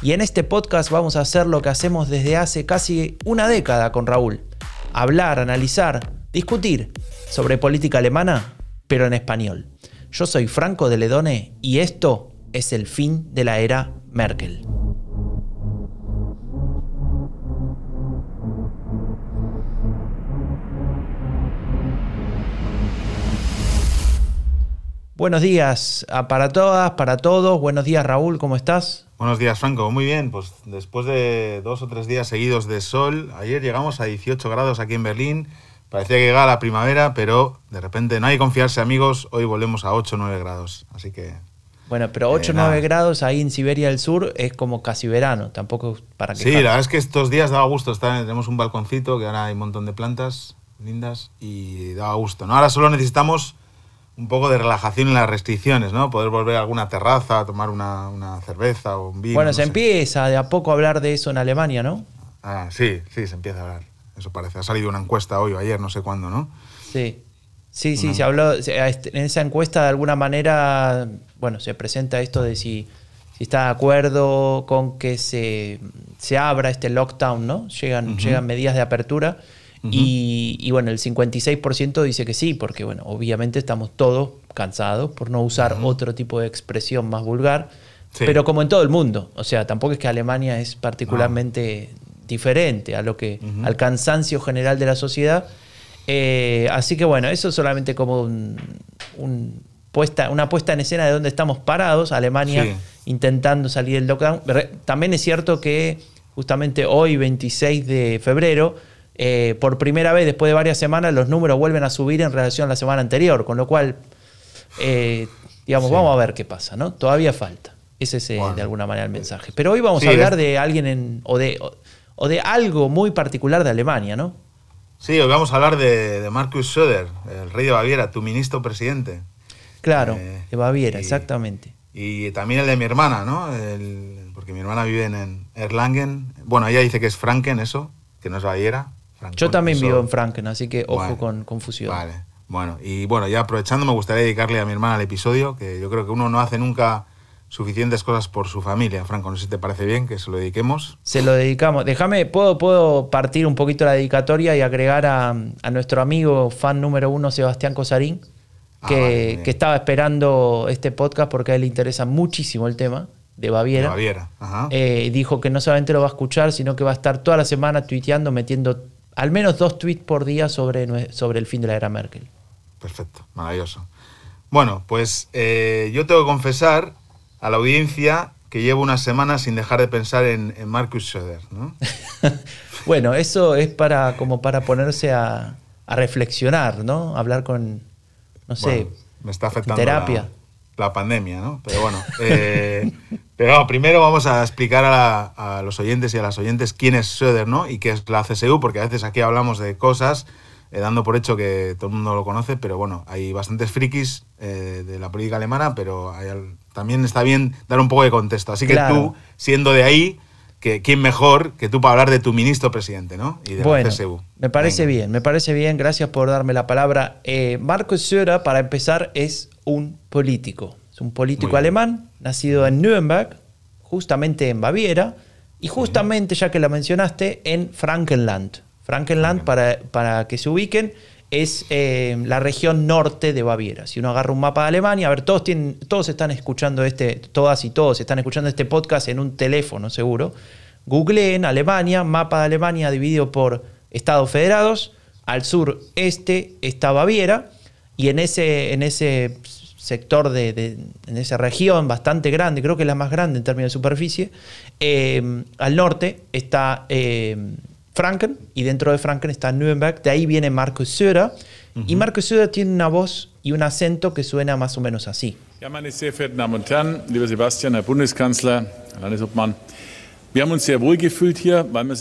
Y en este podcast vamos a hacer lo que hacemos desde hace casi una década con Raúl. Hablar, analizar, discutir sobre política alemana, pero en español. Yo soy Franco de Ledone y esto es el fin de la era Merkel. Buenos días para todas, para todos. Buenos días Raúl, ¿cómo estás? Buenos días Franco, muy bien. Pues después de dos o tres días seguidos de sol, ayer llegamos a 18 grados aquí en Berlín Parecía que llegaba la primavera, pero de repente no hay que confiarse, amigos. Hoy volvemos a 8 o 9 grados. Así que. Bueno, pero 8 o 9 grados ahí en Siberia del Sur es como casi verano. Tampoco para que. Sí, la verdad es que estos días daba gusto estar. Tenemos un balconcito que ahora hay un montón de plantas lindas y daba gusto. ¿no? Ahora solo necesitamos un poco de relajación en las restricciones, ¿no? Poder volver a alguna terraza, a tomar una, una cerveza o un vino. Bueno, se empieza de a poco a hablar de eso en Alemania, ¿no? Ah, sí, sí, se empieza a hablar. Eso parece. Ha salido una encuesta hoy o ayer, no sé cuándo, ¿no? Sí. Sí, sí, se habló. En esa encuesta, de alguna manera, bueno, se presenta esto de si, si está de acuerdo con que se, se abra este lockdown, ¿no? Llegan, llegan medidas de apertura. Y, bueno, el 56% dice que sí, porque bueno, obviamente estamos todos cansados por no usar otro tipo de expresión más vulgar, pero como en todo el mundo, o sea, tampoco es que Alemania es particularmente diferente a lo que, al cansancio general de la sociedad. Eh, así que bueno, eso solamente como un, puesta, una puesta en escena de dónde estamos parados, Alemania intentando salir del lockdown. También es cierto que justamente hoy, 26 de febrero, eh, por primera vez después de varias semanas, los números vuelven a subir en relación a la semana anterior, con lo cual, eh, digamos, vamos a ver qué pasa, ¿no? Todavía falta. Ese es de alguna manera el mensaje. Pero hoy vamos a hablar de alguien en, o de o de algo muy particular de Alemania, ¿no? Sí, hoy vamos a hablar de, Markus Söder, el rey de Baviera, tu ministro presidente. Claro, eh, de Baviera, exactamente. Y también el de mi hermana, ¿no? porque mi hermana vive en Erlangen. Bueno, ella dice que es Franken, eso, que no es Baviera. Yo también vivo en Franken, así que ojo con confusión. Vale, bueno, y bueno, ya aprovechando, me gustaría dedicarle a mi hermana el episodio, que yo creo que uno no hace nunca suficientes cosas por su familia. Franco, no sé si te parece bien que se lo dediquemos. Se lo dedicamos. Déjame, ¿puedo, puedo partir un poquito la dedicatoria y agregar a, nuestro amigo fan número uno, Sebastián Cosarín, ah, que, estaba esperando este podcast porque a él le interesa muchísimo el tema de Baviera. De Baviera, Ajá. Eh, dijo que no solamente lo va a escuchar, sino que va a estar toda la semana tuiteando, metiendo al menos dos tweets por día sobre, sobre el fin de la era Merkel. Perfecto, maravilloso. Bueno, pues eh, yo tengo que confesar a la audiencia que llevo unas semanas sin dejar de pensar en, Marcus Söder, ¿no? bueno, eso es para como para ponerse a, reflexionar, ¿no? Hablar con, no sé, me está afectando terapia. La, pandemia, ¿no? Pero bueno, eh, pero primero vamos a explicar a, los oyentes y a las oyentes quién es Söder, ¿no? Y qué es la CSU, porque a veces aquí hablamos de cosas eh, dando por hecho que todo el mundo lo conoce, pero bueno, hay bastantes frikis eh, de la política alemana, pero también está bien dar un poco de contexto. Así que tú, siendo de ahí, que, ¿quién mejor que tú para hablar de tu ministro presidente, ¿no? Y de bueno, CSU. Me parece bien, me parece bien, gracias por darme la palabra. Markus Söder, para empezar, es un político. Es un político alemán, nacido en Nuremberg, justamente en Baviera, y justamente, ya que la mencionaste, en Frankenland. Frankenland, para, para que se ubiquen, es eh, la región norte de Baviera. Si uno agarra un mapa de Alemania, a ver, todos, tienen, todos están escuchando este, todas y todos están escuchando este podcast en un teléfono seguro. Google en Alemania, mapa de Alemania dividido por estados federados. Al sur este está Baviera y en ese, en ese sector, de, en esa región bastante grande, creo que es la más grande en términos de superficie, eh, al norte está eh, Franken, y dentro de Franken está Nürnberg, de ahí viene Markus Söder, y Markus Söder tiene una voz y un acento que suena más o menos así. Ja, meine sehr verehrten Damen und Herren, lieber Sebastian, Herr Bundeskanzler, Herr Landesobmann,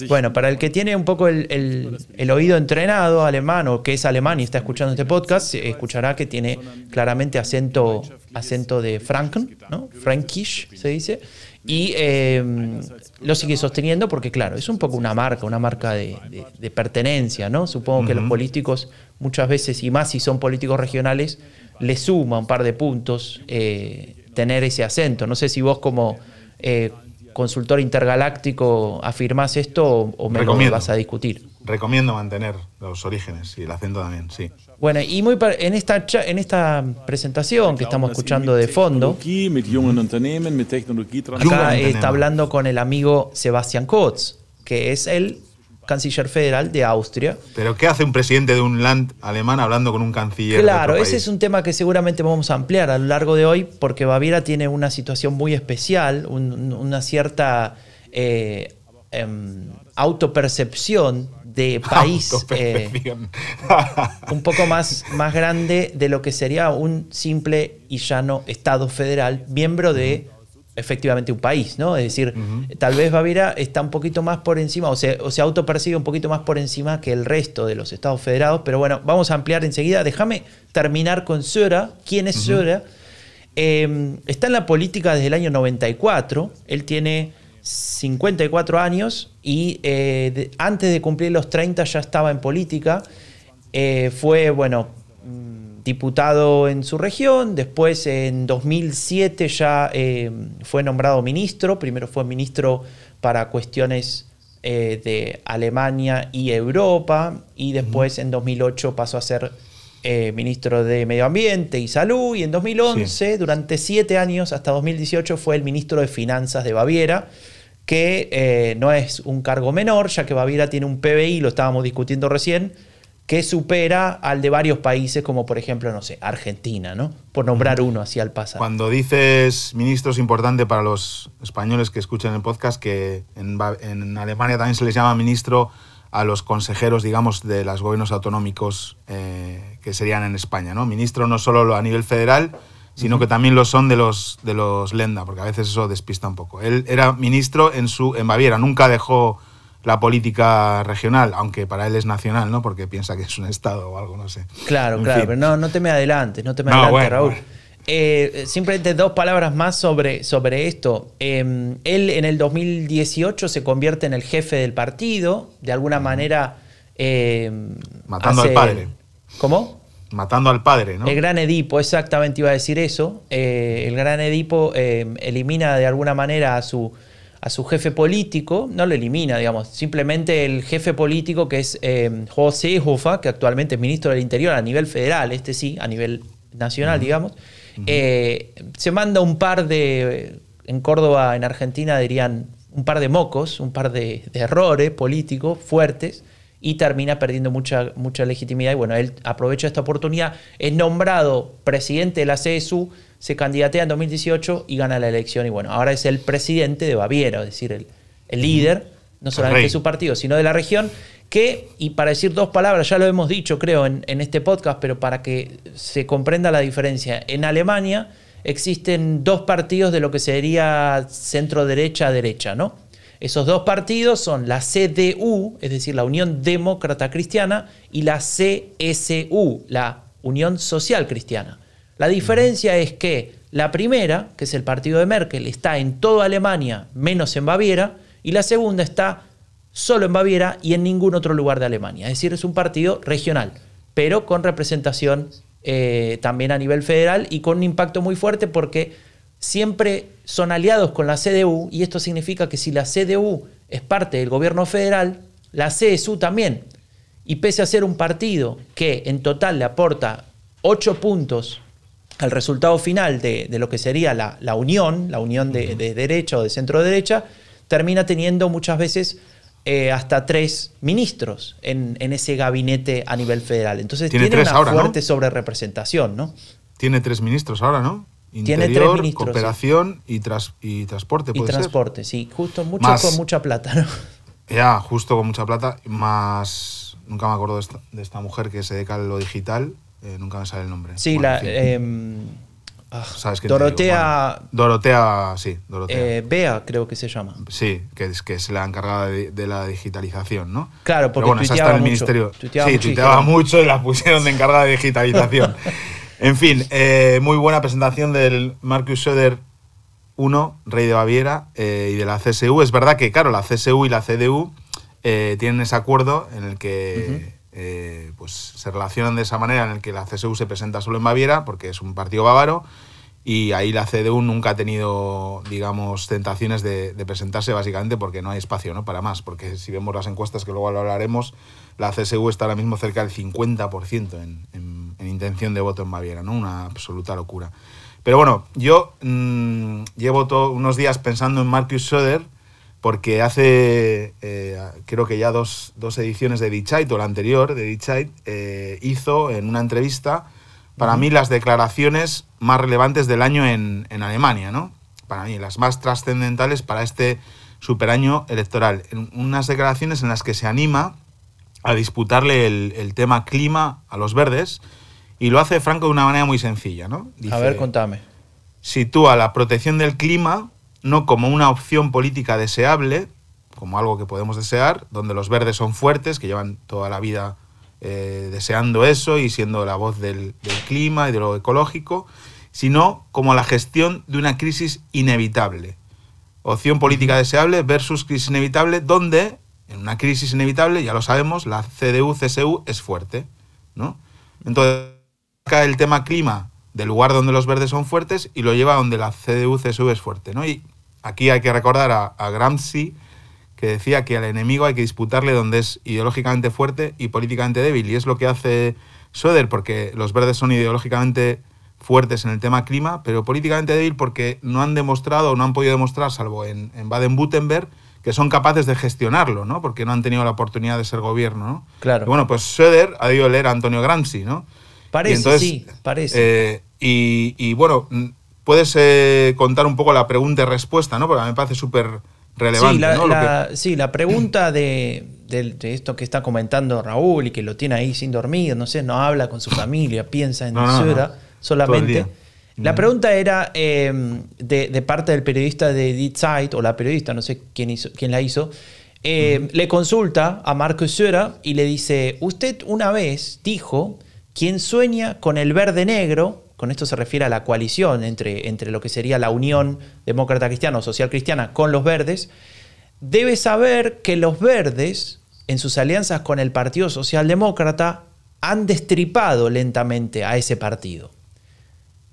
Bueno, para el que tiene un poco el, oído entrenado alemán o que es alemán y está escuchando este podcast, escuchará que tiene claramente acento, acento de Franken, ¿no? Frankish se dice. Y em, lo sigue sosteniendo porque, claro, es un poco una marca, una marca de, pertenencia, ¿no? Supongo que los políticos muchas veces, y más si son políticos regionales, le suma un par de puntos eh, tener ese acento. No sé si vos como eh, consultor intergaláctico afirmás esto o, me lo vas a discutir. Recomiendo mantener los orígenes y el acento también, sí. Bueno, y muy en esta en esta presentación que estamos escuchando de fondo, acá está hablando con el amigo Sebastian Kurz, que es el canciller federal de Austria. Pero ¿qué hace un presidente de un land alemán hablando con un canciller? Claro, de ese es un tema que seguramente vamos a ampliar a lo largo de hoy, porque Baviera tiene una situación muy especial, una cierta eh, em, autopercepción de país eh, un poco más, más grande de lo que sería un simple y llano Estado federal, miembro de efectivamente un país, ¿no? Es decir, tal vez Baviera está un poquito más por encima, o se, o se autopercibe un poquito más por encima que el resto de los Estados federados, pero bueno, vamos a ampliar enseguida. Déjame terminar con Söder. ¿Quién es Söder? Em, está en la política desde el año 94, él tiene 54 años y eh, antes de cumplir los 30 ya estaba en política. Eh, fue, bueno, mm, diputado en su región, después en 2007 ya eh, fue nombrado ministro, primero fue ministro para cuestiones de Alemania y Europa, y después en 2008 pasó a ser ministro de Medio Ambiente y Salud, y en 2011, durante siete años, hasta 2018, fue el ministro de Finanzas de Baviera que eh, no es un cargo menor, ya que Baviera tiene un PBI, lo estábamos discutiendo recién, que supera al de varios países, como por ejemplo, no sé, Argentina, ¿no? Por nombrar uno así al pasado. Cuando dices ministro es importante para los españoles que escuchan el podcast que en, Alemania también se les llama ministro a los consejeros, digamos, de los gobiernos autonómicos eh, que serían en España, ¿no? Ministro no solo a nivel federal, sino que también lo son de los, de los Lenda, porque a veces eso despista un poco. Él era ministro en, su, en Baviera, nunca dejó la política regional, aunque para él es nacional, ¿no? Porque piensa que es un Estado o algo, no sé. Claro, claro, pero no, no te me adelantes, no te me adelantes, Raúl. Eh, simplemente dos palabras más sobre, sobre esto. Em, él en el 2018 se convierte en el jefe del partido, de alguna manera... Em, Matando al padre. ¿Cómo? Matando al padre, ¿no? El gran Edipo, exactamente iba a decir eso. Eh, el gran Edipo eh, elimina de alguna manera a su, a su jefe político, no lo elimina, digamos, simplemente el jefe político que es eh, José Hofa, que actualmente es ministro del Interior a nivel federal, este sí, a nivel nacional, digamos, se manda un par de, en Córdoba, en Argentina dirían un par de mocos, un par de errores políticos fuertes y termina perdiendo mucha, mucha legitimidad. Y bueno, él aprovecha esta oportunidad, es nombrado presidente de la CSU, se candidatea en 2018 y gana la elección. Y bueno, ahora es el presidente de Baviera, es decir, el, el líder, no solamente de su partido, sino de la región, que, y para decir dos palabras, ya lo hemos dicho creo en, en este podcast, pero para que se comprenda la diferencia, en Alemania existen dos partidos de lo que sería centro-derecha-derecha, ¿no? Esos dos partidos son la CDU, es decir, la Unión Demócrata Cristiana, y la CSU, la Unión Social Cristiana. La diferencia es que la primera, que es el partido de Merkel, está en toda Alemania, menos en Baviera, y la segunda está solo en Baviera y en ningún otro lugar de Alemania. Es decir, es un partido regional, pero con representación eh, también a nivel federal y con un impacto muy fuerte porque siempre son aliados con la CDU y esto significa que si la CDU es parte del gobierno federal, la CSU también. Y pese a ser un partido que en total le aporta 8 puntos al resultado final de, lo que sería la, unión, la unión de, derecha o de centro derecha, termina teniendo muchas veces eh, hasta tres ministros en, ese gabinete a nivel federal. Entonces tiene, una fuerte sobre representación, ¿no? Tiene tres ministros ahora, ¿no? Tiene tres ministros. Cooperación y, y transporte. y transporte, sí. Justo mucho con mucha plata, ¿no? Ya, justo con mucha plata. Más. Nunca me acuerdo de esta, mujer que se dedica a lo digital. Eh, nunca me sale el nombre. Sí, la. Em, Ah, ¿Sabes digo? Dorotea. Bueno, Dorotea, sí, Dorotea. eh, Bea, creo que se llama. Sí, que es, que es la encargada de, de la digitalización, ¿no? Claro, porque Pero bueno, esa está en el mucho, ministerio. tuiteaba sí, mucho tuiteaba mucho y la pusieron de encargada de digitalización. en fin, eh, muy buena presentación del Marcus Söder 1, rey de Baviera, eh, y de la CSU. Es verdad que, claro, la CSU y la CDU eh, tienen ese acuerdo en el que eh, pues, se relacionan de esa manera, en el que la CSU se presenta solo en Baviera, porque es un partido bávaro, y ahí la CDU nunca ha tenido, digamos, tentaciones de, presentarse básicamente porque no hay espacio ¿no? para más. Porque si vemos las encuestas, que luego lo hablaremos, la CSU está ahora mismo cerca del 50% en, en- en intención de voto en Baviera, ¿no? Una absoluta locura. Pero bueno, yo mm, llevo unos días pensando en Marcus Söder porque hace, eh, creo que ya dos, dos ediciones de Die Zeit, o la anterior de Die Zeit, eh, hizo en una entrevista, para mí, las declaraciones más relevantes del año en, en Alemania, ¿no? Para mí, las más trascendentales para este superaño electoral. En unas declaraciones en las que se anima a disputarle el, el tema clima a los verdes y lo hace Franco de una manera muy sencilla, ¿no? A ver, contame. sitúa la protección del clima no como una opción política deseable, como algo que podemos desear, donde los verdes son fuertes, que llevan toda la vida eh, deseando eso y siendo la voz del, del clima y de lo ecológico, sino como la gestión de una crisis inevitable. Opción política deseable versus crisis inevitable, donde en una crisis inevitable, ya lo sabemos, la CDU-CSU es fuerte. ¿no? Entonces, saca el tema clima del lugar donde los verdes son fuertes y lo lleva donde la CDU-CSU es fuerte. ¿no? Y aquí hay que recordar a, a Gramsci, que decía que al enemigo hay que disputarle donde es ideológicamente fuerte y políticamente débil. Y es lo que hace Söder, porque los verdes son ideológicamente fuertes en el tema clima, pero políticamente débil porque no han demostrado o no han podido demostrar, salvo en, en Baden-Württemberg, que son capaces de gestionarlo, ¿no? Porque no han tenido la oportunidad de ser gobierno, ¿no? Claro. Y bueno, pues Söder ha debido leer a Antonio Gramsci, ¿no? Parece, Y entonces, sí, parece. eh, y, y bueno, mm, puedes eh, contar un poco la pregunta y respuesta, ¿no? Porque a mí me parece súper relevante, sí, la, ¿no? La- sí, la pregunta de, de- de esto que está comentando Raúl y que lo tiene ahí sin dormir, no sé, no habla con su familia, piensa en No, no, solamente. La pregunta era eh, de, de parte del periodista de Die Zeit, o la periodista, no sé quién, hizo, quién la hizo, eh, le consulta a Marcus Söder y le dice, usted una vez dijo, quien sueña con el verde negro, con esto se refiere a la coalición entre, entre lo que sería la Unión Demócrata Cristiana o Social Cristiana con los verdes, debe saber que los verdes, en sus alianzas con el Partido Socialdemócrata, han destripado lentamente a ese partido.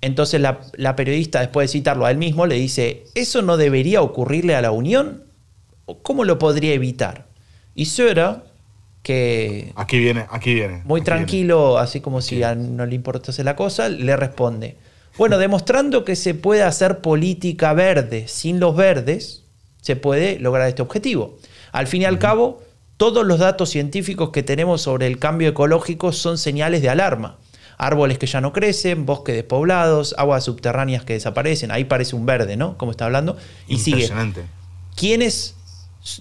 Entonces la, periodista, después de citarlo a él mismo, le dice, ¿eso no debería ocurrirle a la Unión? ¿O ¿Cómo lo podría evitar? Y Söder, que Aquí viene, aquí viene. muy aquí tranquilo, así como si a no le importase la cosa, le responde, bueno, demostrando que se puede hacer política verde sin los verdes, se puede lograr este objetivo. Al fin y al cabo, todos los datos científicos que tenemos sobre el cambio ecológico son señales de alarma. Árboles que ya no crecen, bosques despoblados, aguas subterráneas que desaparecen, ahí parece un verde, ¿no? Como está hablando. Y sigue Impresionante.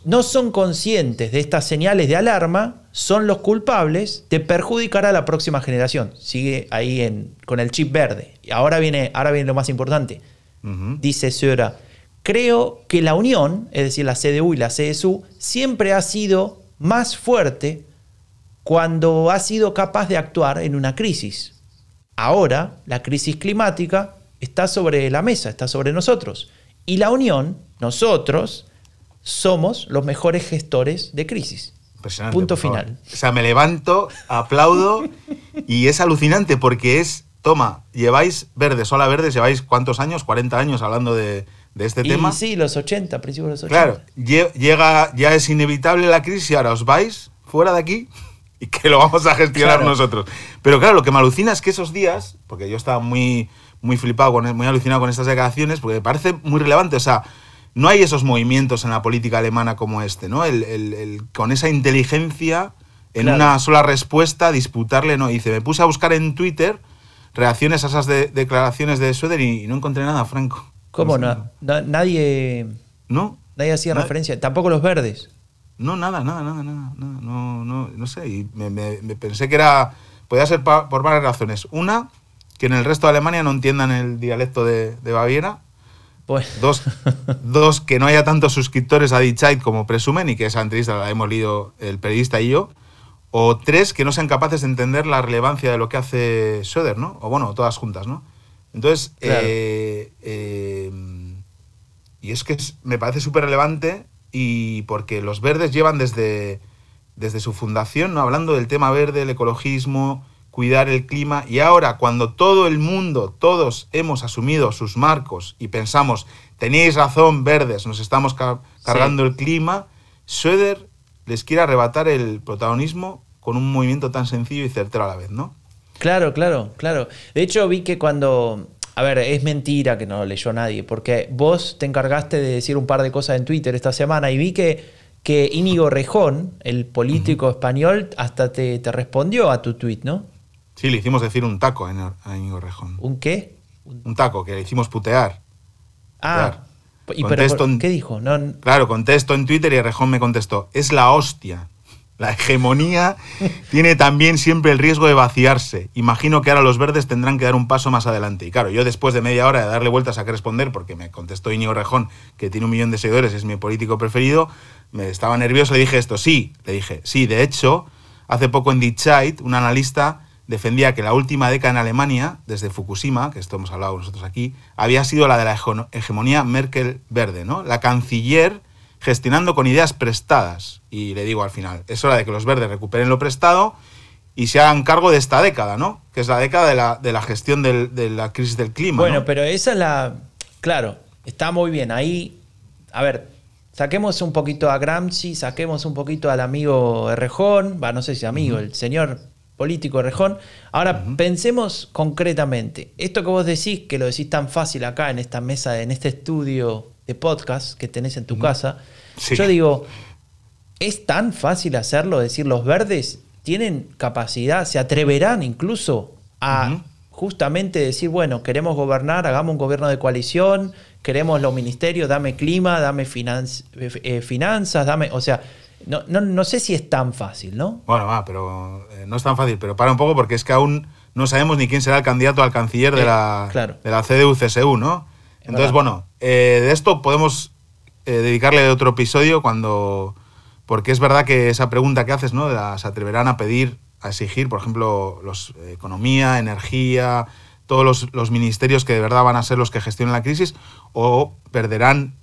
No son conscientes de estas señales de alarma son los culpables de perjudicar a la próxima generación. Sigue ahí en- con el chip verde. Y ahora viene, ahora viene lo más importante. Dice Söder, creo que la unión, es decir, la CDU y la CSU, siempre ha sido más fuerte cuando ha sido capaz de actuar en una crisis. Ahora, la crisis climática está sobre la mesa, está sobre nosotros. Y la unión, nosotros, somos los mejores gestores de crisis. Impresionante, Punto final. O sea, me levanto, aplaudo y es alucinante porque es, toma, lleváis verdes, hola verdes, lleváis cuántos años, 40 años hablando de, de este y tema. sí, los 80, principios de los 80. Claro, lle- llega, ya es inevitable la crisis y ahora os vais fuera de aquí y que lo vamos a gestionar Claro. nosotros. Pero claro, lo que me alucina es que esos días, porque yo estaba muy, muy flipado, muy alucinado con estas declaraciones, porque me parece muy relevante, o sea, no hay esos movimientos en la política alemana como este, ¿no? El, el- el- con esa inteligencia, en Claro. una sola respuesta, disputarle, ¿no? Y dice, me puse a buscar en Twitter reacciones a esas de- declaraciones de Söder y, y no encontré nada, Franco. ¿Cómo no? Na- nadie, ¿No? nadie hacía Nadie. referencia, tampoco los verdes. No, nada, nada, nada, nada, nada, no, no, no sé, y me, me- me pensé que era, podía ser pa- por varias razones. Una, que en el resto de Alemania no entiendan el dialecto de, Baviera. Dos, dos, que no haya tantos suscriptores a Die como presumen y que esa entrevista la hemos leído el periodista y yo. O tres, que no sean capaces de entender la relevancia de lo que hace Söder, ¿no? O bueno, todas juntas, ¿no? Entonces, eh, eh, y es que me parece súper relevante y porque los verdes llevan desde, desde su fundación, ¿no? hablando del tema verde, el ecologismo, cuidar el clima, y ahora cuando todo el mundo, todos hemos asumido sus marcos y pensamos, tenéis razón, verdes, nos estamos cargando el clima, Söder les quiere arrebatar el protagonismo con un movimiento tan sencillo y certero a la vez, ¿no? Claro, claro, claro. De hecho, vi que cuando. A ver, es mentira que no lo leyó nadie, porque vos te encargaste de decir un par de cosas en Twitter esta semana y vi que, que Íñigo Rejón, el político español, hasta te, respondió a tu tweet, ¿no? Sí, le hicimos decir un taco a Íñigo Rejón. ¿Un qué? Un taco, que le hicimos putear. Ah, ¿y ¿qué dijo? Claro, contesto en Twitter y Rejón me contestó, es la hostia. La hegemonía tiene también siempre el riesgo de vaciarse. Imagino que ahora los verdes tendrán que dar un paso más adelante. Y claro, yo después de media hora de darle vueltas a qué responder, porque me contestó Íñigo Rejón, que tiene un millón de seguidores, es mi político preferido, me estaba nervioso, le dije esto, sí, le dije, sí, de hecho, hace poco en Zeit, un analista defendía que la última década en Alemania, desde Fukushima, que esto hemos hablado nosotros aquí, había sido la de la hegemonía Merkel-Verde, ¿no? La canciller gestionando con ideas prestadas. Y le digo al final, es hora de que los verdes recuperen lo prestado y se hagan cargo de esta década, ¿no? Que es la década de la, de la gestión de la crisis del clima. Bueno, pero esa es la... Claro, está muy bien. Ahí, a ver, saquemos un poquito a Gramsci, saquemos un poquito al amigo Errejón, va, no sé si amigo, el señor político Errejón. Ahora, pensemos concretamente, esto que vos decís, que lo decís tan fácil acá en esta mesa, en este estudio de podcast que tenés en tu casa, yo digo, ¿es tan fácil hacerlo? Decir, los verdes tienen capacidad, se atreverán incluso a justamente decir, bueno, queremos gobernar, hagamos un gobierno de coalición, queremos los ministerios, dame clima, dame eh, finanzas, dame, o sea, no, no, sé si es tan fácil, ¿no? Bueno, va, pero eh, no es tan fácil, pero para un poco porque es que aún no sabemos ni quién será el candidato al canciller de, eh, la, de la CDU-CSU, ¿no? Entonces, bueno, eh, de esto podemos dedicarle otro episodio cuando. Porque es verdad que esa pregunta que haces, ¿no? se atreverán a pedir, a exigir, por ejemplo, los, economía, energía, todos los, ministerios que de verdad van a ser los que gestionen la crisis, o perderán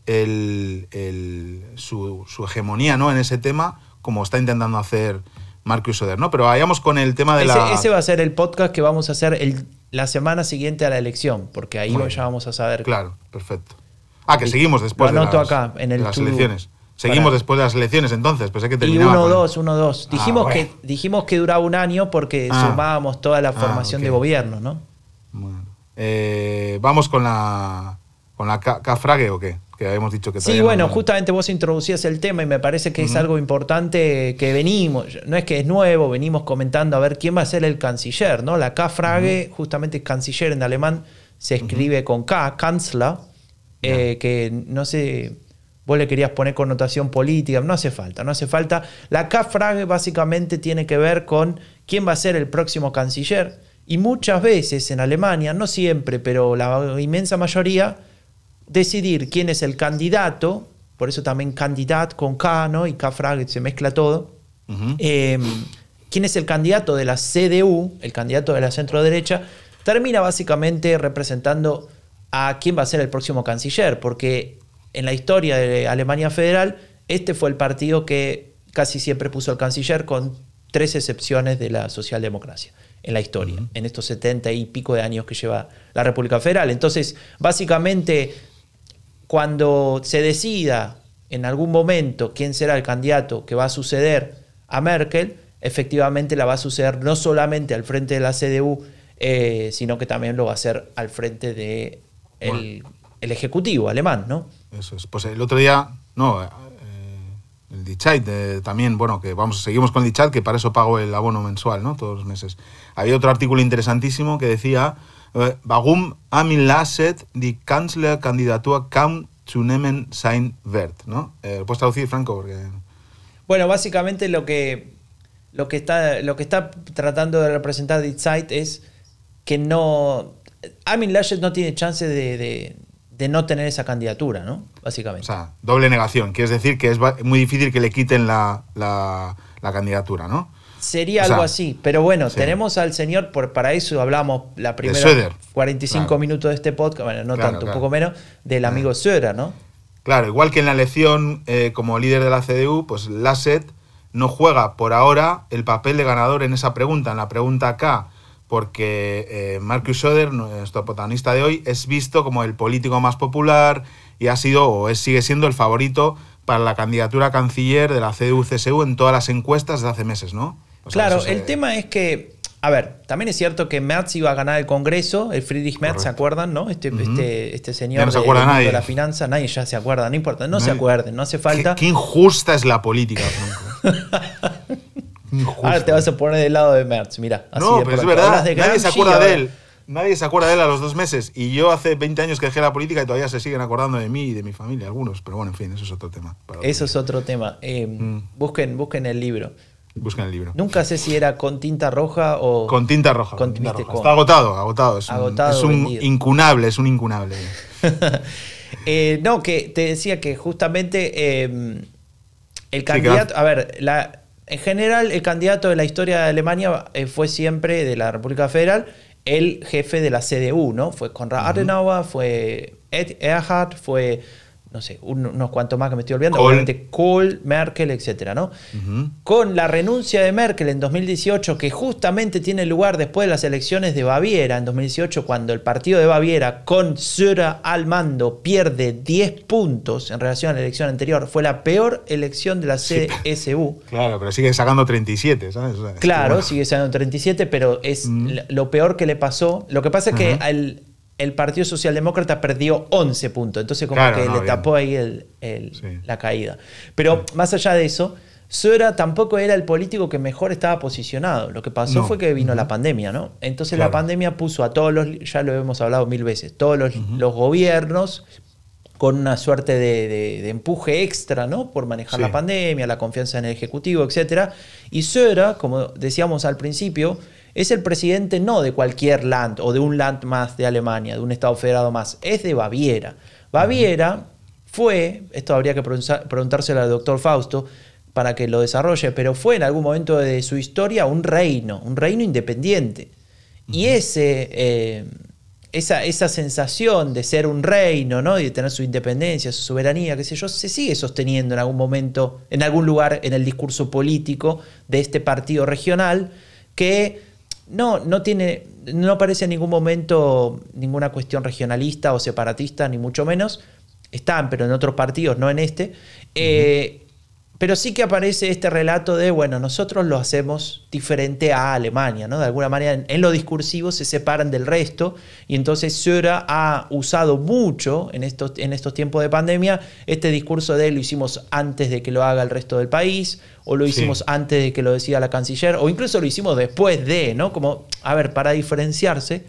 su, hegemonía ¿no? en ese tema, como está intentando hacer Marcus Soder, ¿no? Pero vayamos con el tema de la... Ese va a ser el podcast que vamos a hacer el la semana siguiente a la elección, porque ahí ya vamos a saber. Claro, perfecto. Ah, que seguimos después de las, acá, en el las elecciones. Seguimos después de las elecciones, entonces, pensé que terminaba. Y 1-2, 1-2. Ah, dijimos, que, dijimos que duraba un año porque ah. sumábamos toda la ah, formación de gobierno, ¿no? Eh, Vamos con la, con la Cafrague o qué? que habíamos dicho que Sí, bueno, justamente vos introducías el tema y me parece que es algo importante que venimos, no es que es nuevo, venimos comentando a ver quién va a ser el canciller, ¿no? La K-Frage, justamente canciller en alemán se escribe con K, Kanzler, eh, que no sé, vos le querías poner connotación política, no hace falta, no hace falta. La K-Frage básicamente tiene que ver con quién va a ser el próximo canciller. Y muchas veces en Alemania, no siempre, pero la inmensa mayoría, decidir quién es el candidato, por eso también candidat con K, ¿no? Y K frag se mezcla todo. Em, quién es el candidato de la CDU, el candidato de la centro derecha, termina básicamente representando a quién va a ser el próximo canciller, porque en la historia de Alemania Federal, este fue el partido que casi siempre puso el canciller con tres excepciones de la socialdemocracia en la historia, en estos setenta y pico de años que lleva la República Federal. Entonces, básicamente cuando se decida en algún momento quién será el candidato que va a suceder a Merkel, efectivamente la va a suceder no solamente al frente de la CDU, eh, sino que también lo va a hacer al frente del de el Ejecutivo alemán, ¿no? Eso es. Pues el otro día, no, el Dichat eh, también, bueno, que vamos, seguimos con el Dichat, que para eso pago el abono mensual, ¿no? Todos los meses. Había otro artículo interesantísimo que decía eh, warum Amin Lasset die Kanzlerkandidatur kaum zu nehmen sein wird, ¿no? Eh, ¿Puedes traducir, Franco? Porque... Bueno, básicamente lo que, lo, que está, lo que está tratando de representar Zeit es que no. Armin Laschet no tiene chance de, no tener esa candidatura, ¿no? Básicamente. O sea, doble negación. Quiere decir que es muy difícil que le quiten la, candidatura, ¿no? Sería algo así. Pero bueno, tenemos al señor, por, para eso hablamos la primera 45 minutos de este podcast, bueno, no tanto, un poco menos, del amigo Söder, ¿no? Claro, igual que en la elección eh, como líder de la CDU, pues Laschet no juega por ahora el papel de ganador en esa pregunta, en la pregunta K, porque eh, Marcus Söder, nuestro protagonista de hoy, es visto como el político más popular y ha sido o es, sigue siendo el favorito para la candidatura a canciller de la CDU-CSU en todas las encuestas de hace meses, ¿no? claro, el tema es que a ver, también es cierto que Merz iba a ganar el Congreso, el Friedrich Merz, ¿se acuerdan? ¿no? Este, este, este señor no se acuerda de, nadie. de, la finanza, nadie ya se acuerda, no importa, no se acuerden, no hace falta. Qué, injusta es la política, Ahora te vas a poner del lado de Merz, mira. no, pero es verdad, nadie se acuerda de él. Nadie se acuerda de él a los dos meses. Y yo hace 20 años que dejé la política y todavía se siguen acordando de mí y de mi familia, algunos. Pero bueno, en fin, eso es otro tema. Eso es otro tema. Eh, mm. busquen, busquen el libro. Busquen el libro. Nunca sé si era con tinta roja o. Con tinta roja. Está agotado, agotado. Es un, incunable, es un incunable. Eh, no, que te decía que justamente em, el candidato. a ver, la, en general, el candidato de la historia de Alemania eh, fue siempre de la República Federal el jefe de la CDU, ¿no? Fue Konrad Adenauer, fue Ed Erhard, fue no sé, unos cuantos más que me estoy olvidando, Kohl. obviamente Kohl, Merkel, etcétera, ¿no? Con la renuncia de Merkel en 2018, que justamente tiene lugar después de las elecciones de Baviera, en 2018, cuando el partido de Baviera, con Söder al mando, pierde 10 puntos en relación a la elección anterior, fue la peor elección de la CSU. Claro, pero sigue sacando 37, ¿sabes? claro, sigue sacando 37, pero es lo peor que le pasó. Lo que pasa es que al el Partido Socialdemócrata perdió 11 puntos. Entonces, como que le tapó ahí la caída. Pero más allá de eso, Sora tampoco era el político que mejor estaba posicionado. Lo que pasó fue que vino la pandemia, ¿no? Entonces la pandemia puso a todos los, ya lo hemos hablado mil veces, todos los, gobiernos con una suerte de, empuje extra, ¿no? Por manejar la pandemia, la confianza en el Ejecutivo, etc. Y Sora, como decíamos al principio, es el presidente no de cualquier land o de un land más de Alemania, de un Estado federado más, es de Baviera. Baviera fue, esto habría que preguntárselo al doctor Fausto para que lo desarrolle, pero fue en algún momento de su historia un reino, un reino independiente. Y ese, eh, esa, esa, sensación de ser un reino, ¿no? Y de tener su independencia, su soberanía, qué sé yo, se sigue sosteniendo en algún momento, en algún lugar en el discurso político de este partido regional que no, no tiene, no aparece en ningún momento ninguna cuestión regionalista o separatista, ni mucho menos. Están, pero en otros partidos, no en este. Eh, pero sí que aparece este relato de, bueno, nosotros lo hacemos diferente a Alemania, ¿no? De alguna manera en, lo discursivo se separan del resto y entonces Söder ha usado mucho en estos, en estos tiempos de pandemia este discurso de lo hicimos antes de que lo haga el resto del país o lo hicimos antes de que lo decida la canciller o incluso lo hicimos después de, ¿no? Como, a ver, para diferenciarse.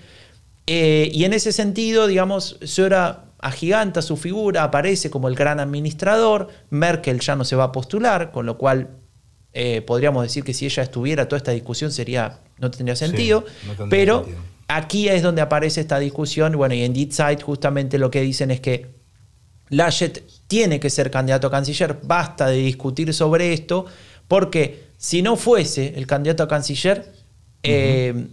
Eh, y en ese sentido, digamos, Söder agiganta su figura, aparece como el gran administrador, Merkel ya no se va a postular, con lo cual eh, podríamos decir que si ella estuviera, toda esta discusión sería, no tendría sentido, pero aquí es donde aparece esta discusión, bueno, y en Deep Side justamente lo que dicen es que Laschet tiene que ser candidato a canciller, basta de discutir sobre esto, porque si no fuese el candidato a canciller, eh,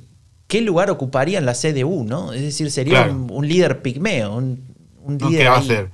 ¿qué lugar ocuparía en la CDU? ¿no? Es decir, sería un, líder pigmeo, un, ¿Qué va a hacer?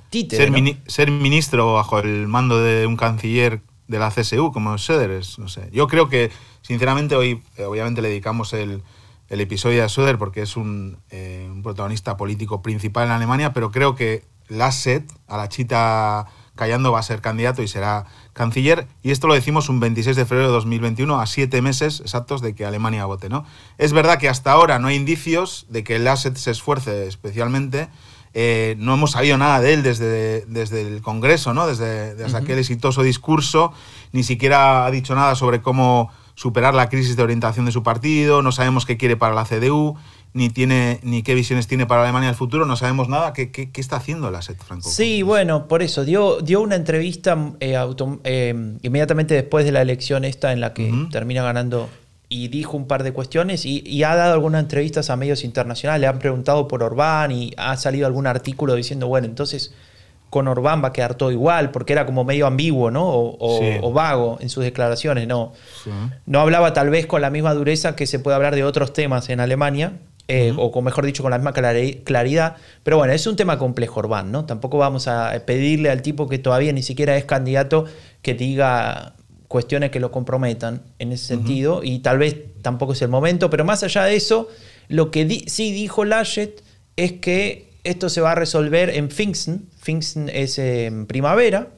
ser, ministro bajo el mando de un canciller de la CSU como Söder, no sé. Yo creo que, sinceramente, hoy eh, obviamente le dedicamos el, episodio a Söder porque es un, eh, un, protagonista político principal en Alemania, pero creo que Lasset, a la chita callando, va a ser candidato y será canciller. Y esto lo decimos un 26 de febrero de 2021, a siete meses exactos de que Alemania vote. ¿no? Es verdad que hasta ahora no hay indicios de que Lasset se esfuerce especialmente eh, no hemos sabido nada de él desde, desde el Congreso, ¿no? desde, aquel exitoso discurso. Ni siquiera ha dicho nada sobre cómo superar la crisis de orientación de su partido. No sabemos qué quiere para la CDU, ni, tiene, ni qué visiones tiene para Alemania el futuro. No sabemos nada. ¿Qué, qué, está haciendo la SET, Franco? Sí, bueno, por eso. Dio, dio una entrevista eh, eh, inmediatamente después de la elección esta en la que termina ganando y dijo un par de cuestiones y, ha dado algunas entrevistas a medios internacionales, le han preguntado por Orbán y ha salido algún artículo diciendo, bueno, entonces con Orbán va a quedar todo igual, porque era como medio ambiguo, ¿no? O, vago en sus declaraciones, ¿no? No hablaba tal vez con la misma dureza que se puede hablar de otros temas en Alemania, eh, o con, mejor dicho, con la misma claridad. Pero bueno, es un tema complejo, Orbán, ¿no? Tampoco vamos a pedirle al tipo que todavía ni siquiera es candidato que diga cuestiones que lo comprometan en ese sentido, y tal vez tampoco es el momento, pero más allá de eso, lo que sí dijo Laschet es que esto se va a resolver en Pfingsten, Pfingsten es en primavera.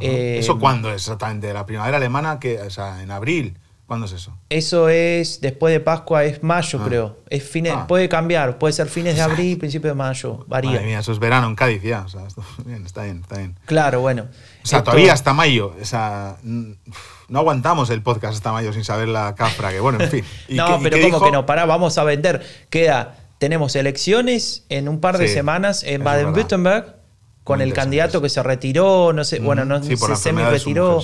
¿Eso eh, cuándo es exactamente? ¿La primavera alemana? Que, o sea, en abril. ¿Cuándo es eso? Eso es después de Pascua, es mayo, ah. creo. Es fines, ah. Puede cambiar, puede ser fines de abril, principio de mayo, varía. Madre mía, eso es verano en Cádiz ya. O sea, bien, está bien, está bien. Claro, bueno. O sea, todavía hasta mayo. O sea, no aguantamos el podcast hasta mayo sin saber la cafra, que bueno, en fin. no, pero como que no, pará, vamos a vender. Queda, tenemos elecciones en un par de semanas en Baden-Württemberg con el candidato que se retiró, no sé, bueno, no se semi-retiró.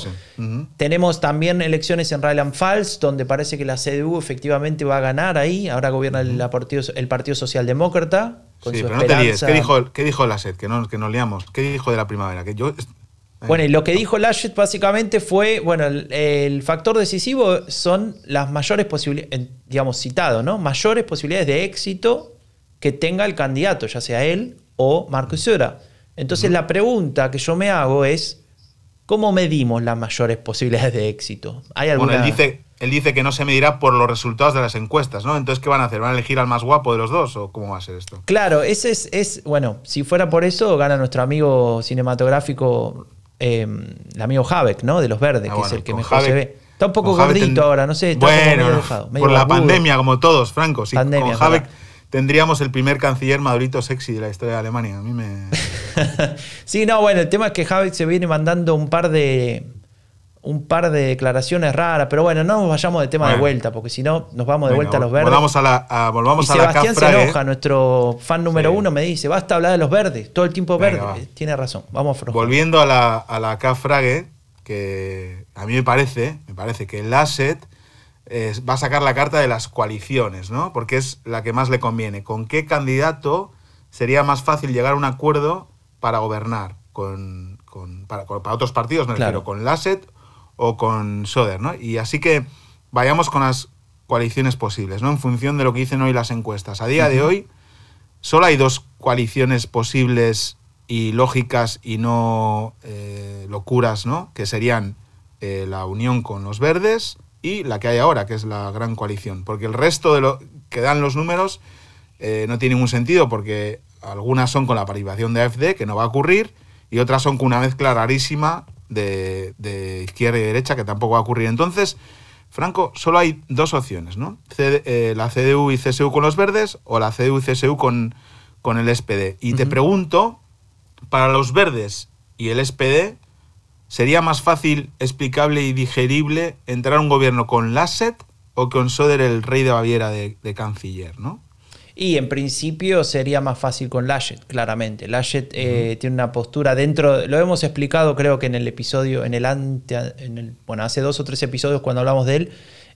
Tenemos también elecciones en Rheinland-Pfalz, donde parece que la CDU efectivamente va a ganar ahí. Ahora gobierna el, partido, el Partido Socialdemócrata. Con sí, pero no te líes. ¿Qué dijo, qué dijo Laschet? Que no, que nos liamos. ¿Qué dijo de la primavera? Que yo, eh. Bueno, y lo que dijo Laschet básicamente fue, bueno, el, factor decisivo son las mayores posibilidades, digamos, citado, ¿no? Mayores posibilidades de éxito que tenga el candidato, ya sea él o Marcus Söder. Entonces la pregunta que yo me hago es, ¿cómo medimos las mayores posibilidades de éxito? ¿Hay alguna... Bueno, él dice, él dice que no se medirá por los resultados de las encuestas, ¿no? Entonces, ¿qué van a hacer? ¿Van a elegir al más guapo de los dos o cómo va a ser esto? Claro, ese es, es bueno, si fuera por eso, gana nuestro amigo cinematográfico, em, el amigo Habeck, ¿no? De los verdes, ah, que es el que mejor se ve. Está un poco gordito ahora, no sé. Está bueno, por la pandemia, como todos, Franco. Sí, pandemia, con Habeck tendríamos el primer canciller madurito sexy de la historia de Alemania. A mí me. sí, no, bueno, el tema es que Habeck se viene mandando un par de. Un par de declaraciones raras, pero bueno, no nos vayamos de tema de vuelta, porque si no, nos vamos de vuelta a los verdes. Volvamos a la, volvamos a Sebastián se enoja, nuestro fan número uno, me dice: basta hablar de los verdes, todo el tiempo verde. Tiene razón, vamos a Volviendo a la, a la que a mí me parece, me parece que el asset va a sacar la carta de las coaliciones, ¿no? Porque es la que más le conviene. ¿Con qué candidato sería más fácil llegar a un acuerdo para gobernar? Con, para, otros partidos, me refiero, con Lasset o con Soder, ¿no? Y así que vayamos con las coaliciones posibles, ¿no? En función de lo que dicen hoy las encuestas. A día de hoy, solo hay dos coaliciones posibles y lógicas y no eh, locuras, ¿no? Que serían eh, la unión con los verdes y la que hay ahora, que es la gran coalición. Porque el resto de lo que dan los números eh, no tiene ningún sentido, porque algunas son con la participación de AFD, que no va a ocurrir, y otras son con una mezcla rarísima de, izquierda y derecha, que tampoco va a ocurrir. Entonces, Franco, solo hay dos opciones, ¿no? Eh, la CDU y CSU con los verdes o la CDU y CSU con, con el SPD. Y te pregunto, para los verdes y el SPD, ¿Sería más fácil, explicable y digerible entrar a un gobierno con Lasset o con Soder, el rey de Baviera, de, canciller, ¿no? Y en principio sería más fácil con Laschet, claramente. Laschet eh, tiene una postura dentro, lo hemos explicado creo que en el episodio, en el, ante, en el bueno, hace dos o tres episodios cuando hablamos de él,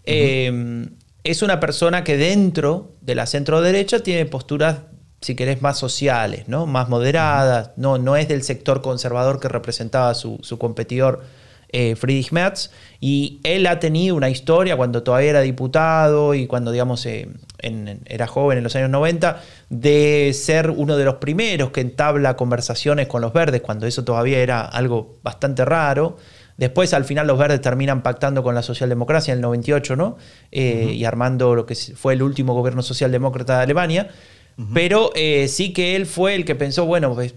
eh, es una persona que dentro de la centro derecha tiene posturas si querés, más sociales, ¿no? más moderadas, no, no es del sector conservador que representaba su, competidor eh, Friedrich Merz, y él ha tenido una historia cuando todavía era diputado y cuando, digamos, eh, era joven en los años 90, de ser uno de los primeros que entabla conversaciones con los verdes, cuando eso todavía era algo bastante raro. Después, al final, los verdes terminan pactando con la socialdemocracia en el 98, ¿no? Eh, y armando lo que fue el último gobierno socialdemócrata de Alemania. Pero eh, sí que él fue el que pensó, bueno, pues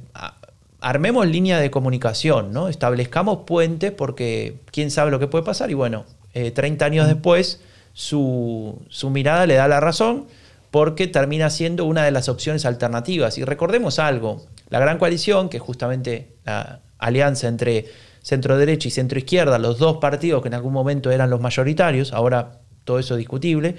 armemos línea de comunicación, ¿no? Establezcamos puentes porque quién sabe lo que puede pasar. Y bueno, 30 eh, años después, su, mirada le da la razón porque termina siendo una de las opciones alternativas. Y recordemos algo, la gran coalición, que es justamente la alianza entre centro derecha y centro izquierda, los dos partidos que en algún momento eran los mayoritarios, ahora todo eso discutible,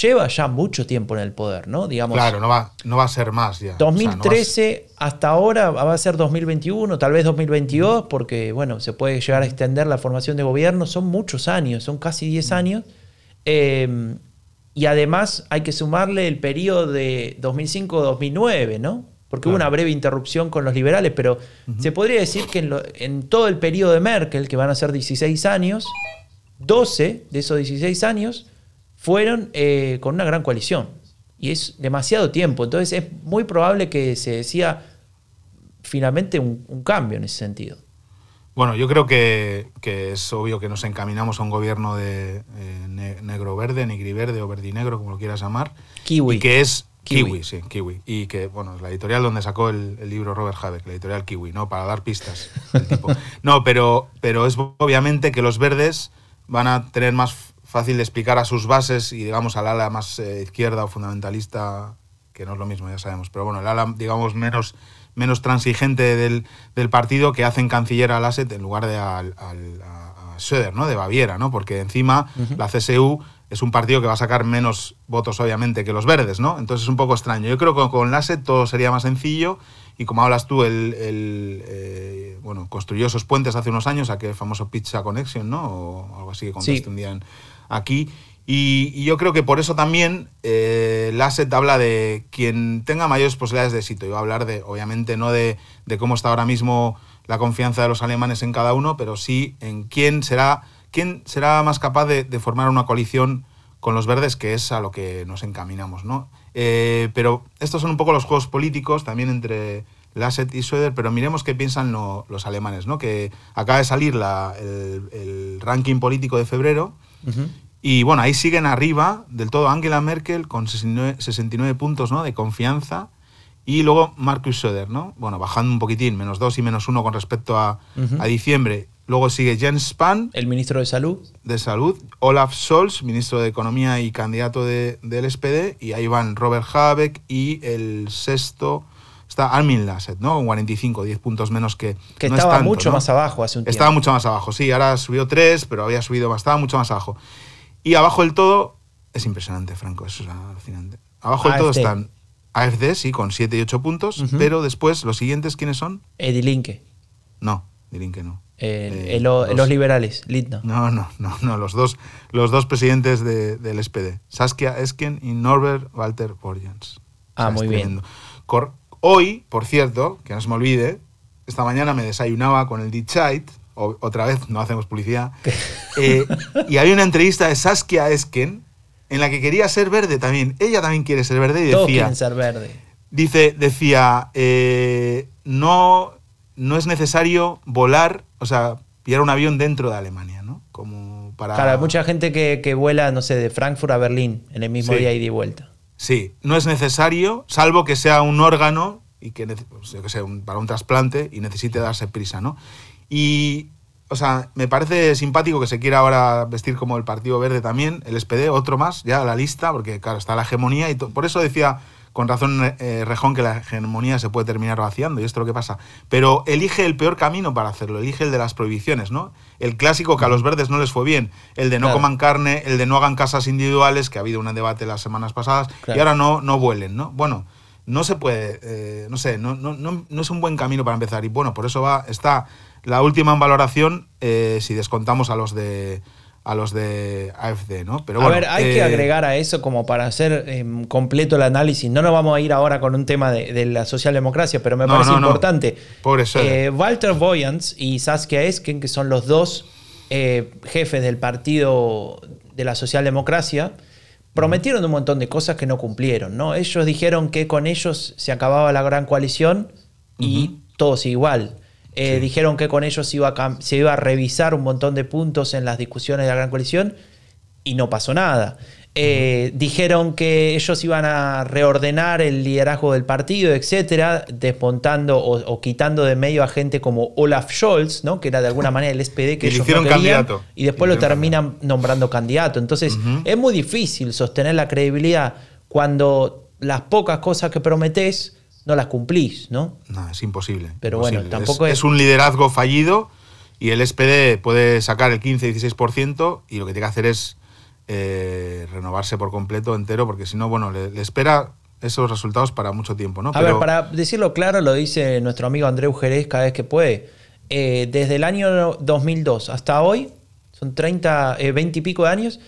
lleva ya mucho tiempo en el poder, ¿no? Digamos, claro, no va, no va a ser más ya. 2013 hasta ahora va a ser 2021, tal vez 2022, porque bueno, se puede llegar a extender la formación de gobierno, son muchos años, son casi 10 años, Eh, y además hay que sumarle el periodo de 2005-2009, ¿no? Porque hubo una breve interrupción con los liberales, pero se podría decir que en, todo el periodo de Merkel, que van a ser 16 años, 12 de esos 16 años fueron eh, con una gran coalición. Y es demasiado tiempo. Entonces es muy probable que se decía finalmente un cambio en ese sentido. Bueno, yo creo que, es obvio que nos encaminamos a un gobierno de eh, negro-verde, negri-verde o verdinegro, como lo quieras llamar. Kiwi. Y que es Kiwi. sí, Kiwi. Y que, bueno, es la editorial donde sacó el, libro Robert Habeck, la editorial Kiwi, ¿no? Para dar pistas. No, pero, pero es obviamente que los verdes van a tener más fácil de explicar a sus bases y, digamos, al ala más eh, izquierda o fundamentalista, que no es lo mismo, ya sabemos, pero bueno, el ala, digamos, menos menos transigente del, partido que hacen canciller a Lasset en lugar de al, a Söder, ¿no? De Baviera, ¿no? Porque encima la CSU es un partido que va a sacar menos votos, obviamente, que los verdes, ¿no? Entonces es un poco extraño. Yo creo que con Lasset todo sería más sencillo y como hablas tú, él, eh, bueno, construyó esos puentes hace unos años, aquel famoso Pizza Connection, ¿no? O algo así que contaste un día aquí. Y, yo creo que por eso también eh, Lasset habla de quien tenga mayores posibilidades de éxito. Yo voy a hablar de, obviamente, no de, cómo está ahora mismo la confianza de los alemanes en cada uno, pero sí en quién será, quién será más capaz de, formar una coalición con los verdes, que es a lo que nos encaminamos. ¿no? Eh, pero estos son un poco los juegos políticos también entre Lasset y Söder, pero miremos qué piensan los alemanes, ¿no? que acaba de salir el, ranking político de febrero. Y bueno, ahí siguen arriba del todo Angela Merkel con 69, puntos ¿no? de confianza. Y luego Markus Söder, ¿no? Bueno, bajando un poquitín, menos 2 y menos 1 con respecto a, a, diciembre. Luego sigue Jens Spahn. El ministro de Salud. De Salud. Olaf Scholz, ministro de Economía y candidato de, del SPD. Y ahí van Robert Habeck y el sexto está Armin Lasset, ¿no? Con 45, 10 puntos menos que. Que estaba mucho más abajo hace un tiempo. Estaba mucho más abajo, sí. Ahora subió 3, pero había subido más, estaba mucho más abajo. Y abajo del todo, es impresionante, Franco, eso es alucinante. Abajo del todo están AFD, sí, con 7 y 8 puntos, pero después, los siguientes, ¿quiénes son? Edilinke. No, Edilinke no. Eh, los, liberales, Lindner. No, no, no, no, los dos, los dos presidentes del SPD, Saskia Esken y Norbert Walter Borjans. Ah, muy bien. Hoy, por cierto, que no se me olvide, esta mañana me desayunaba con el Dichait, otra vez no hacemos publicidad, eh, y había una entrevista de Saskia Esken en la que quería ser verde también. Ella también quiere ser verde y decía... Todos quieren ser verde. Dice, decía, eh, no, no es necesario volar, o sea, pillar un avión dentro de Alemania, ¿no? Como para... Claro, hay mucha gente que, vuela, no sé, de Frankfurt a Berlín en el mismo día y de vuelta. Sí, no es necesario, salvo que sea un órgano y que, que sea para un trasplante y necesite darse prisa, ¿no? Y, o sea, me parece simpático que se quiera ahora vestir como el Partido Verde también, el SPD, otro más, ya la lista, porque claro, está la hegemonía y por eso decía con razón eh, Rejón que la hegemonía se puede terminar vaciando y esto es lo que pasa. Pero elige el peor camino para hacerlo, elige el de las prohibiciones, ¿no? El clásico que a los verdes no les fue bien, el de no coman carne, el de no hagan casas individuales, que ha habido un debate las semanas pasadas, y ahora no, no vuelen, ¿no? Bueno, no se puede, eh, no sé, no, no, no, no es un buen camino para empezar y bueno, por eso va, está la última en valoración, eh, si descontamos a los de a los de AFD, ¿no? Pero a ver, hay que eh, agregar a eso como para hacer em, completo el análisis. No nos vamos a ir ahora con un tema de, la socialdemocracia, pero me parece importante. Pobre eh, Walter Boyans y Saskia Esken, que son los dos jefes del partido de la socialdemocracia, prometieron un montón de cosas que no cumplieron, ¿no? Ellos dijeron que con ellos se acababa la gran coalición y todo sigue igual. Eh, dijeron que con ellos se iba, a, se iba a revisar un montón de puntos en las discusiones de la Gran Coalición y no pasó nada. Eh, dijeron que ellos iban a reordenar el liderazgo del partido, etcétera, desmontando o, quitando de medio a gente como Olaf Scholz, ¿no? que era de alguna manera el SPD que ellos no querían, y después lo terminan nombrando candidato. Entonces, es muy difícil sostener la credibilidad cuando las pocas cosas que prometés no las cumplís, ¿no? No, es imposible. Pero bueno, tampoco es, es... un liderazgo fallido y el SPD puede sacar el 15-16% y lo que tiene que hacer es eh, renovarse por completo, entero, porque si no, bueno, le, espera esos resultados para mucho tiempo, ¿no? A ver, para decirlo claro, lo dice nuestro amigo Andreu Jerez cada vez que puede. Eh, desde el año 2002 hasta hoy, son 30, 20 eh, y pico de años,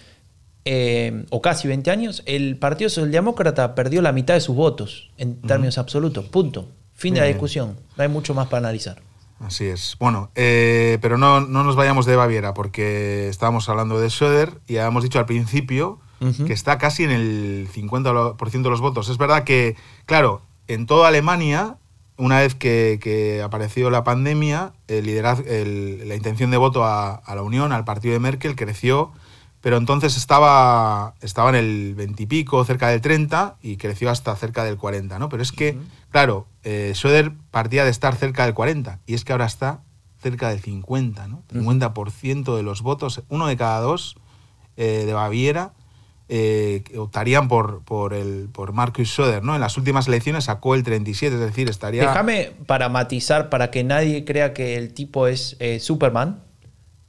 eh, o casi 20 años, el Partido Socialdemócrata perdió la mitad de sus votos en términos absolutos. Punto. Fin de la discusión. No hay mucho más para analizar. Así es. Bueno, eh, pero no, no, nos vayamos de Baviera porque estábamos hablando de Söder y habíamos dicho al principio que está casi en el 50% de los votos. Es verdad que, claro, en toda Alemania, una vez que, apareció la pandemia, el el, la intención de voto a, a, la Unión, al partido de Merkel, creció pero entonces estaba, estaba en el 20 y pico, cerca del 30, y creció hasta cerca del 40, ¿no? Pero es que, claro, eh, Schroeder partía de estar cerca del 40, y es que ahora está cerca del 50, ¿no? 50% de los votos, uno de cada dos eh, de Baviera, eh, optarían por, por, el, por Marcus Schroeder, ¿no? En las últimas elecciones sacó el 37, es decir, estaría... Déjame para matizar, para que nadie crea que el tipo es Superman,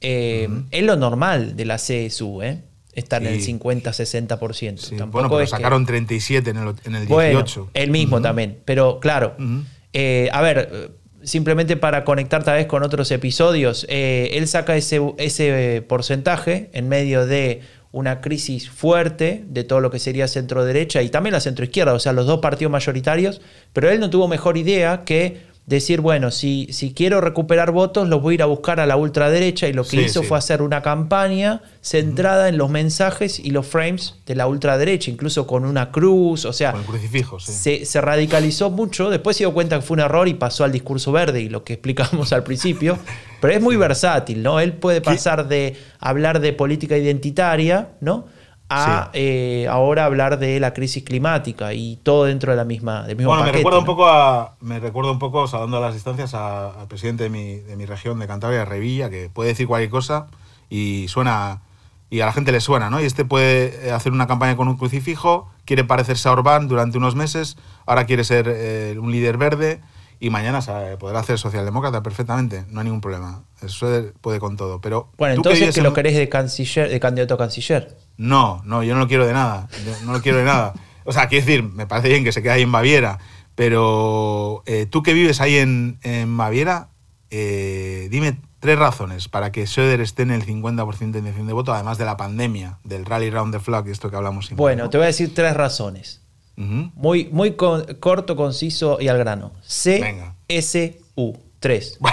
eh, es lo normal de la CSU, ¿eh? Estar en el 50-60%. bueno, pero sacaron 37 en el, en el 18. el mismo también. Pero claro, eh, a ver, simplemente para conectar tal vez con otros episodios, él saca ese, ese porcentaje en medio de una crisis fuerte de todo lo que sería centro derecha y también la centro izquierda, o sea, los dos partidos mayoritarios, pero él no tuvo mejor idea que decir, bueno, si, si quiero recuperar votos, los voy a ir a buscar a la ultraderecha y lo que hizo fue hacer una campaña centrada en los mensajes y los frames de la ultraderecha, incluso con una cruz, o sea, con el crucifijo, se, se, radicalizó mucho, después se dio cuenta que fue un error y pasó al discurso verde y lo que explicamos al principio, pero es muy versátil, ¿no? Él puede pasar de hablar de política identitaria, ¿no? A eh, ahora hablar de la crisis climática y todo dentro de la misma del mismo bueno, me recuerda un poco a me recuerda un poco saludando a las distancias al presidente de mi, de mi región de Cantabria Revilla que puede decir cualquier cosa y suena y a la gente le suena no y este puede hacer una campaña con un crucifijo quiere parecerse a Orbán durante unos meses ahora quiere ser eh, un líder verde y mañana podrá hacer socialdemócrata perfectamente, no hay ningún problema. Eso puede con todo. Pero bueno, entonces que, lo querés de canciller, de candidato a canciller. No, no, yo no lo quiero de nada. No lo quiero de nada. O sea, quiero decir, me parece bien que se quede ahí en Baviera, pero eh, tú que vives ahí en, Baviera, eh, dime tres razones para que Söder esté en el 50% de intención de voto, además de la pandemia, del rally round the flag, esto que hablamos siempre. Bueno, te voy a decir tres razones. Muy, muy corto, conciso y al grano. C-S-U. 3.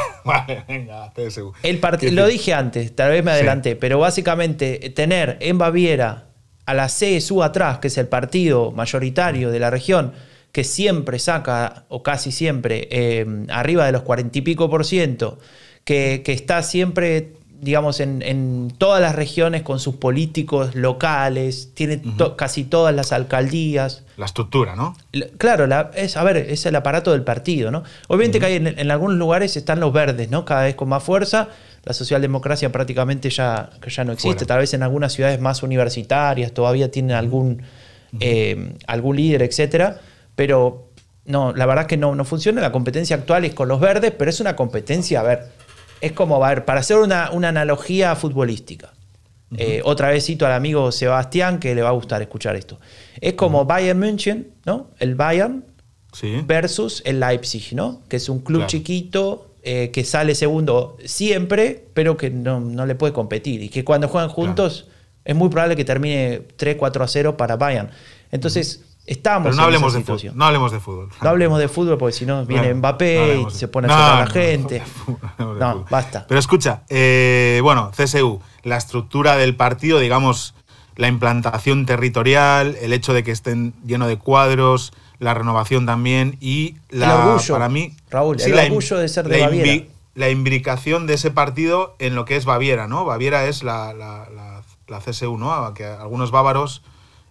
vale, venga, CSU. El lo dije antes, tal vez me adelanté, pero básicamente tener en Baviera a la CSU atrás, que es el partido mayoritario de la región, que siempre saca, o casi siempre, eh, arriba de los cuarenta y pico por ciento, que, que está siempre digamos, en, todas las regiones con sus políticos locales, tiene casi todas las alcaldías. La estructura, ¿no? Claro, es, a ver, es el aparato del partido, ¿no? Obviamente que hay en, algunos lugares están los verdes, ¿no? Cada vez con más fuerza. La socialdemocracia prácticamente ya, ya no existe. Tal vez en algunas ciudades más universitarias todavía tienen algún, eh, algún líder, etcétera. Pero no, la verdad es que no, no funciona. La competencia actual es con los verdes, pero es una competencia, a ver, es como, a ver, para hacer una, analogía futbolística. Eh, otra vez cito al amigo Sebastián, que le va a gustar escuchar esto. Es como Bayern München, ¿no? El Bayern versus el Leipzig, ¿no? Que es un club chiquito eh, que sale segundo siempre, pero que no, le puede competir. Y que cuando juegan juntos es muy probable que termine 3-4 a 0 para Bayern. Entonces, Estamos no hablemos de fútbol. No hablemos de fútbol. No hablemos de fútbol porque si no viene Mbappé y se pone a a la gente. No, basta. Pero escucha, eh, bueno, CSU, la estructura del partido, digamos, la implantación territorial, el hecho de que estén lleno de cuadros, la renovación también y la. orgullo, para mí. Raúl, el orgullo de ser de la Baviera. la imbricación de ese partido en lo que es Baviera, ¿no? Baviera es la, la, la CSU, ¿no? que algunos bávaros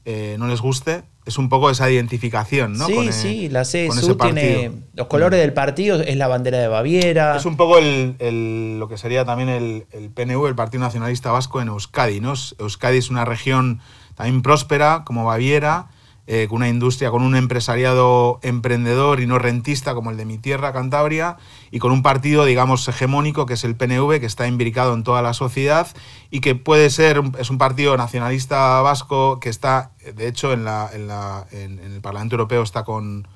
eh, no les guste, es un poco esa identificación, ¿no? Sí, sí, la CSU tiene los colores del partido, es la bandera de Baviera. Es un poco el, lo que sería también el, el, PNV, el Partido Nacionalista Vasco en Euskadi, ¿no? Euskadi es una región también próspera, como Baviera, eh, con una industria, con un empresariado emprendedor y no rentista como el de mi tierra, Cantabria, y con un partido, digamos, hegemónico, que es el PNV, que está imbricado en toda la sociedad y que puede ser, es un partido nacionalista vasco que está, de hecho, en, la, en, la, en, el Parlamento Europeo está con,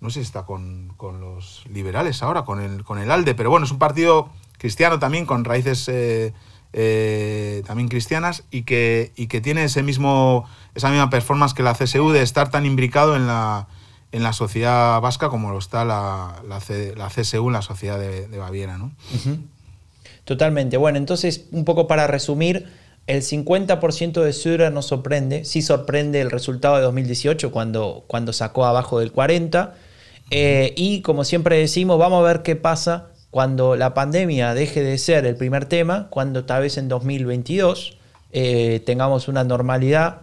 no sé si está con, con, los liberales ahora, con el, con el ALDE, pero bueno, es un partido cristiano también, con raíces... Eh, eh, también cristianas, y que, y que tiene ese mismo, esa misma performance que la CSU de estar tan imbricado en la, en la sociedad vasca como lo está la, la, CSU en la sociedad de, Baviera. ¿no? Totalmente. Bueno, entonces, un poco para resumir, el 50% de Söder nos sorprende, sí sorprende el resultado de 2018 cuando, cuando sacó abajo del 40%, eh, y como siempre decimos, vamos a ver qué pasa cuando la pandemia deje de ser el primer tema, cuando tal vez en 2022 eh, tengamos una normalidad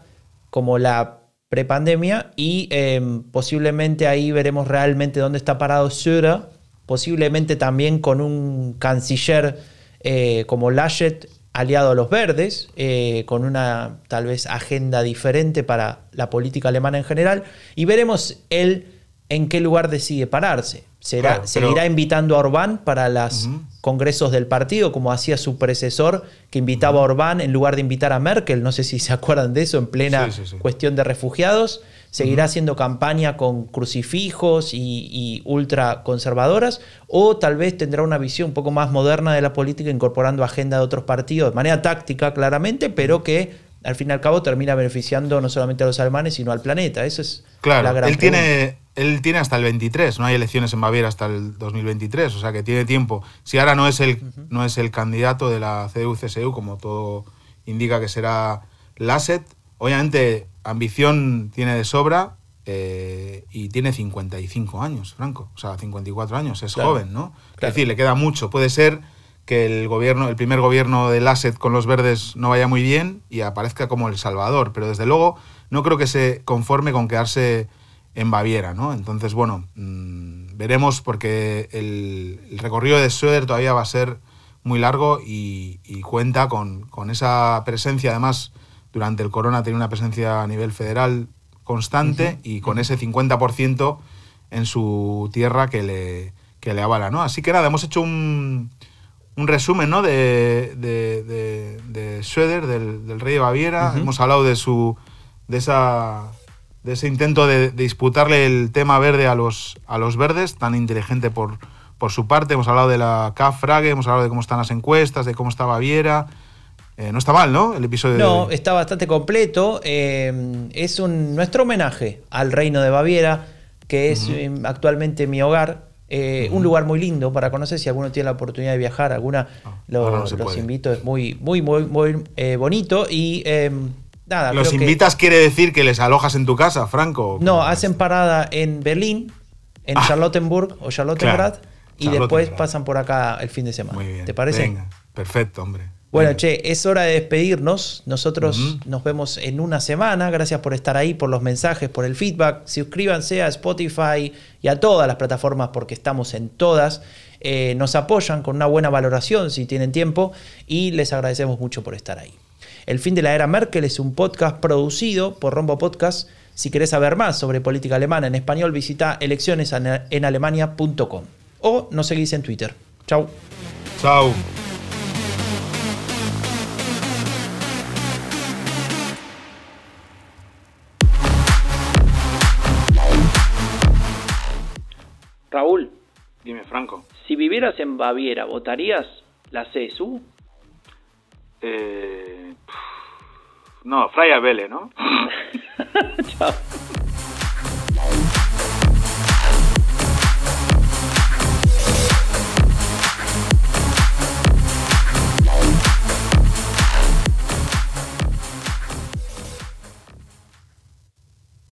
como la prepandemia y em, posiblemente ahí veremos realmente dónde está parado Söder, posiblemente también con un canciller eh, como Laschet aliado a los verdes, eh, con una tal vez agenda diferente para la política alemana en general, y veremos él en qué lugar decide pararse. ¿Será, ¿Seguirá invitando a Orbán para los congresos del partido, como hacía su predecesor, que invitaba a Orbán en lugar de invitar a Merkel? No sé si se acuerdan de eso en plena cuestión de refugiados. ¿Seguirá haciendo campaña con crucifijos y, y ultraconservadoras? ¿O tal vez tendrá una visión un poco más moderna de la política, incorporando agenda de otros partidos, de manera táctica claramente, pero que al fin y al cabo termina beneficiando no solamente a los alemanes, sino al planeta. Eso es claro, la gran él tiene Él tiene hasta el 23, no hay elecciones en Baviera hasta el 2023, o sea que tiene tiempo. Si ahora no es el, no es el candidato de la CDU-CSU, como todo indica que será Lasset, obviamente ambición tiene de sobra eh, y tiene 55 años, Franco, o sea, 54 años, es joven, ¿no? Es decir, le queda mucho. Puede ser que el gobierno, el primer gobierno del Asset con los verdes no vaya muy bien y aparezca como el Salvador, pero desde luego no creo que se conforme con quedarse en Baviera, ¿no? Entonces, bueno, mm, veremos porque el, recorrido de Söder todavía va a ser muy largo y, cuenta con, esa presencia, además, durante el corona tenía una presencia a nivel federal constante y con ese 50% en su tierra que le, que le avala, ¿no? Así que nada, hemos hecho un, un resumen ¿no? de, de, de, Schroeder, del, rey de Baviera. Hemos hablado de su de esa de ese intento de, disputarle el tema verde a los, a los verdes, tan inteligente por, por su parte. Hemos hablado de la CAF hemos hablado de cómo están las encuestas, de cómo está Baviera. Eh, no está mal, ¿no? El episodio No, está bastante completo. Eh, es un, nuestro homenaje al reino de Baviera, que es eh, actualmente mi hogar. Eh, un lugar muy lindo para conocer si alguno tiene la oportunidad de viajar. Alguna ah, los invito, es muy, muy, muy, muy bonito. Y em, nada. ¿Los invitas quiere decir que les alojas en tu casa, Franco? No, hacen parada en Berlín, en ah. Charlottenburg o Charlottengrad. y después pasan por acá el fin de semana. ¿Te parece? perfecto, hombre. Bueno, che, es hora de despedirnos. Nosotros nos vemos en una semana. Gracias por estar ahí, por los mensajes, por el feedback. Suscríbanse a Spotify y a todas las plataformas porque estamos en todas. Eh, nos apoyan con una buena valoración si tienen tiempo y les agradecemos mucho por estar ahí. El fin de la era Merkel es un podcast producido por Rombo Podcast. Si querés saber más sobre política alemana en español, visita eleccionesenalemania.com o nos seguís en Twitter. Chau. Chau. Raúl. Dime, Franco. Si vivieras en Baviera, ¿votarías la CSU? Eh, no, Freya Vele, ¿no? Chao.